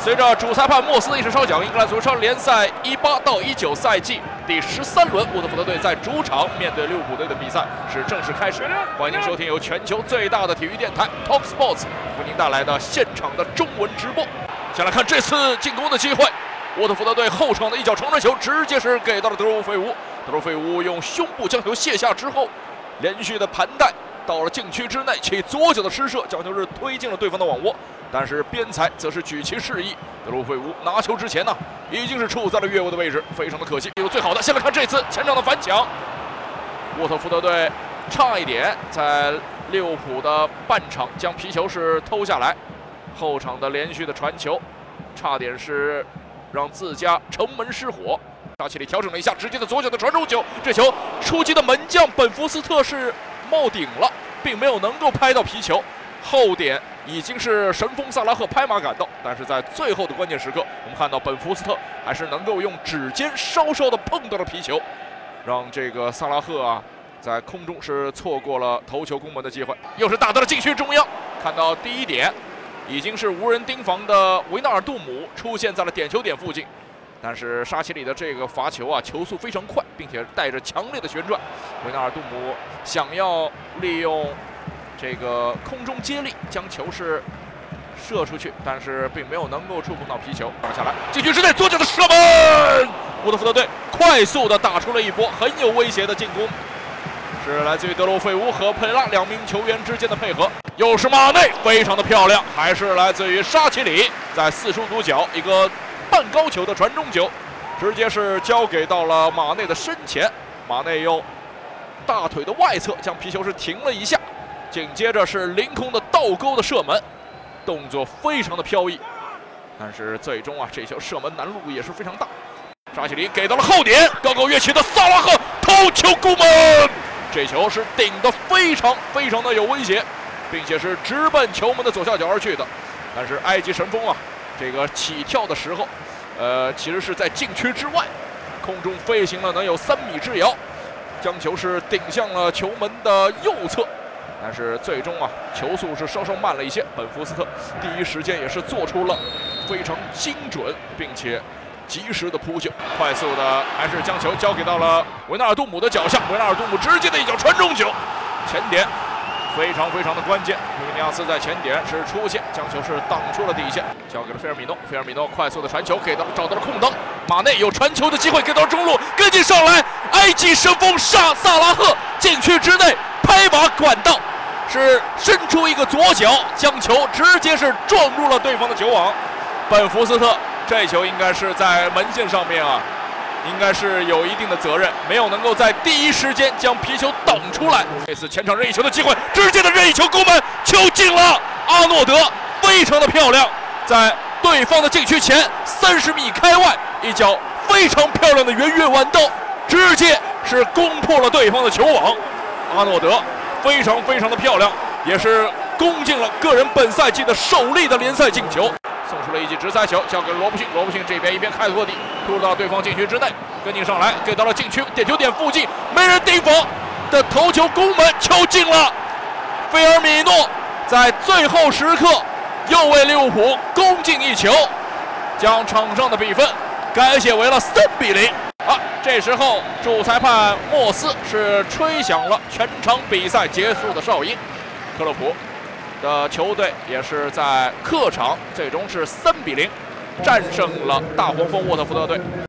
随着主裁判莫斯的一声哨响，英格兰足球联赛一八到一九赛季第十三轮，沃特福德队在主场面对利物浦队的比赛是正式开始。欢迎您收听由全球最大的体育电台 Talk Sports 为您带来的现场的中文直播。先来看这次进攻的机会，沃特福德队后场的一脚长传球直接是给到了德罗费乌，德罗费乌用胸部将球卸下之后，连续的盘带到了禁区之内，其左脚的施射将球是推进了对方的网窝。但是边裁则是举旗示意，德鲁费乌拿球之前呢，已经是处在了越位的位置，非常的可惜。有最好的，先来看这次前场的反抢，沃特福德队差一点在利物浦的半场将皮球是偷下来，后场的连续的传球，差点是让自家城门失火。沙奇里调整了一下，直接的左脚的传中球，这球出击的门将本福斯特是冒顶了，并没有能够拍到皮球，后点。已经是神锋萨拉赫拍马赶到，但是在最后的关键时刻，我们看到本福斯特还是能够用指尖稍稍的碰到了皮球，让这个萨拉赫啊在空中是错过了头球攻门的机会。又是打到了禁区中央，看到第一点，已经是无人盯防的维纳尔杜姆出现在了点球点附近，但是沙奇里的这个罚球啊，球速非常快，并且带着强烈的旋转，维纳尔杜姆想要利用。这个空中接力将球是射出去，但是并没有能够触碰到皮球。打下来，禁区之内左脚的射门，沃特福德队快速的打出了一波很有威胁的进攻，是来自于德罗费乌和佩拉两名球员之间的配合。又是马内，非常的漂亮，还是来自于沙奇里在四十度角一个半高球的传中球，直接是交给到了马内的身前，马内用大腿的外侧将皮球是停了一下。紧接着是凌空的倒钩的射门，动作非常的飘逸，但是最终啊，这球射门难度也是非常大。扎西里给到了后点，高高跃起的萨拉赫头球攻门，这球是顶得非常非常的有威胁，并且是直奔球门的左下角而去的。但是埃及神锋啊，这个起跳的时候，呃，其实是在禁区之外，空中飞行了能有三米之遥，将球是顶向了球门的右侧。但是最终啊，球速是稍稍慢了一些。本福斯特第一时间也是做出了非常精准并且及时的扑救，快速的还是将球交给到了维纳尔杜姆的脚下。维纳尔杜姆直接的一脚传中球，前点非常非常的关键。卢尼亚斯在前点是出现，将球是挡出了底线，交给了菲尔米诺。菲尔米诺快速的传球给到了找到了空当，马内有传球的机会，给到中路跟进上来，埃及神锋萨萨拉赫禁区之内拍马管道。是伸出一个左脚，将球直接是撞入了对方的球网。本福斯特这球应该是在门线上面啊，应该是有一定的责任，没有能够在第一时间将皮球挡出来。这次前场任意球的机会，直接的任意球攻门，球进了。阿诺德非常的漂亮，在对方的禁区前三十米开外一脚非常漂亮的圆月弯刀，直接是攻破了对方的球网。阿诺德。非常非常的漂亮，也是攻进了个人本赛季的首粒的联赛进球，送出了一记直塞球，交给罗布逊。罗布逊这边一边开拓地，突入到对方禁区之内，跟进上来，给到了禁区点球点附近，没人盯防的头球攻门，球进了。菲尔米诺在最后时刻又为利物浦攻进一球，将场上的比分改写为了三比零。好，这时候主裁判莫斯是吹响了全场比赛结束的哨音，克洛普的球队也是在客场最终是三比零战胜了大黄蜂沃特福德队。